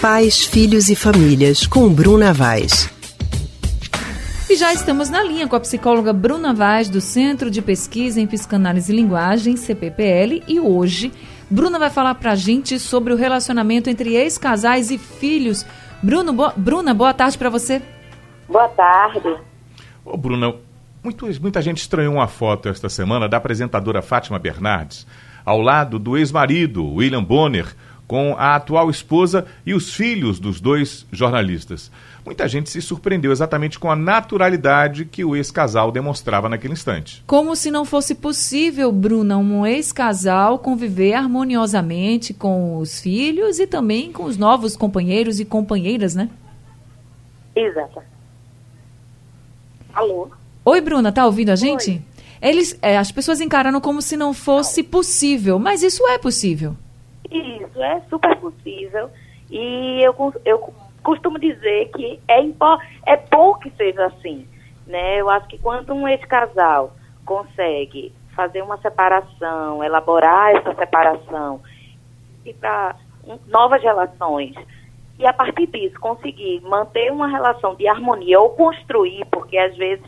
Pais, Filhos e Famílias, com Bruna Vaz. E já estamos na linha com a psicóloga Bruna Vaz, do Centro de Pesquisa em Psicanálise e Linguagem, CPPL, e hoje Bruna vai falar pra gente sobre o relacionamento entre ex-casais e filhos. Bruno, bo... Bruna, boa tarde para você. Boa tarde. Ô, Bruna, muito, muita gente estranhou uma foto esta semana da apresentadora Fátima Bernardes ao lado do ex-marido, William Bonner, com a atual esposa e os filhos dos dois jornalistas. Muita gente se surpreendeu exatamente com a naturalidade que o ex-casal demonstrava naquele instante. Como se não fosse possível, Bruna, um ex-casal conviver harmoniosamente com os filhos e também com os novos companheiros e companheiras, né? Exato. Alô? Oi, Bruna, tá ouvindo a gente? Oi. Eles, é, as pessoas encararam como se não fosse possível, mas isso é possível. Isso, é super possível. E eu, eu costumo dizer que é, é bom que seja assim. Né? Eu acho que quando um ex-casal consegue fazer uma separação, elaborar essa separação e para novas relações, e a partir disso conseguir manter uma relação de harmonia ou construir, porque às vezes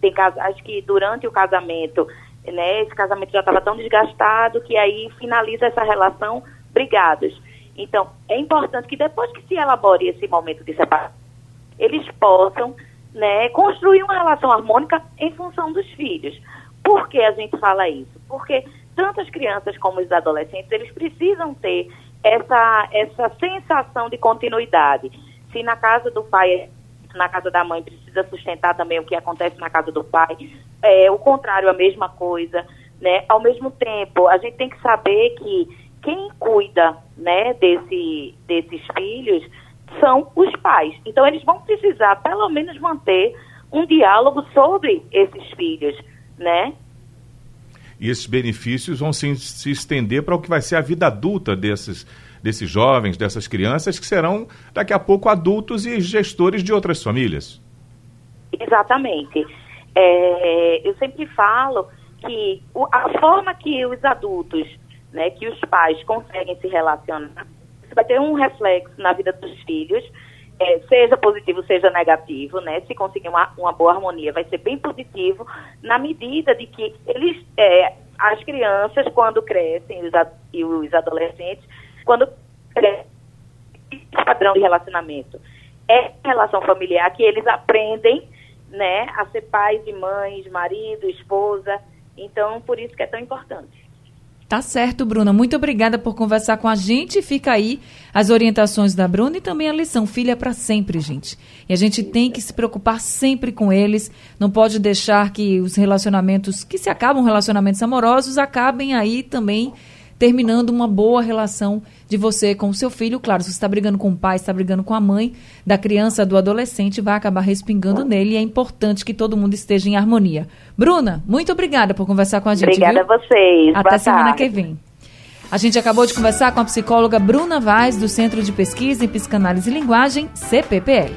tem casais que durante o casamento, né, esse casamento já estava tão desgastado que aí finaliza essa relação brigados. Então, é importante que depois que se elabore esse momento de separação, eles possam né, construir uma relação harmônica em função dos filhos. Por que a gente fala isso? Porque tanto as crianças como os adolescentes, eles precisam ter essa, essa sensação de continuidade. Se na casa do pai, na casa da mãe, precisa sustentar também o que acontece na casa do pai, é, o contrário, a mesma coisa. Né? Ao mesmo tempo, a gente tem que saber que quem cuida né, desse, desses filhos são os pais. Então, eles vão precisar, pelo menos, manter um diálogo sobre esses filhos, né? E esses benefícios vão se, se estender para o que vai ser a vida adulta desses, desses jovens, dessas crianças, que serão, daqui a pouco, adultos e gestores de outras famílias. Exatamente. É, eu sempre falo que a forma que os adultos né, que os pais conseguem se relacionar, isso vai ter um reflexo na vida dos filhos, é, seja positivo, seja negativo, né? Se conseguir uma, uma boa harmonia, vai ser bem positivo, na medida de que eles, é, as crianças, quando crescem, os, e os adolescentes, quando crescem, padrão de relacionamento é relação familiar que eles aprendem, né, a ser pais e mães, marido, esposa. Então, por isso que é tão importante. Tá certo, Bruna. Muito obrigada por conversar com a gente. Fica aí as orientações da Bruna e também a lição Filha para sempre, gente. E a gente tem que se preocupar sempre com eles. Não pode deixar que os relacionamentos que se acabam, relacionamentos amorosos, acabem aí também terminando uma boa relação de você com o seu filho. Claro, se você está brigando com o pai, está brigando com a mãe da criança, do adolescente, vai acabar respingando nele e é importante que todo mundo esteja em harmonia. Bruna, muito obrigada por conversar com a gente. Obrigada viu? a vocês. Até Boa semana tarde. que vem. A gente acabou de conversar com a psicóloga Bruna Vaz, do Centro de Pesquisa em Psicanálise e Linguagem, CPPL.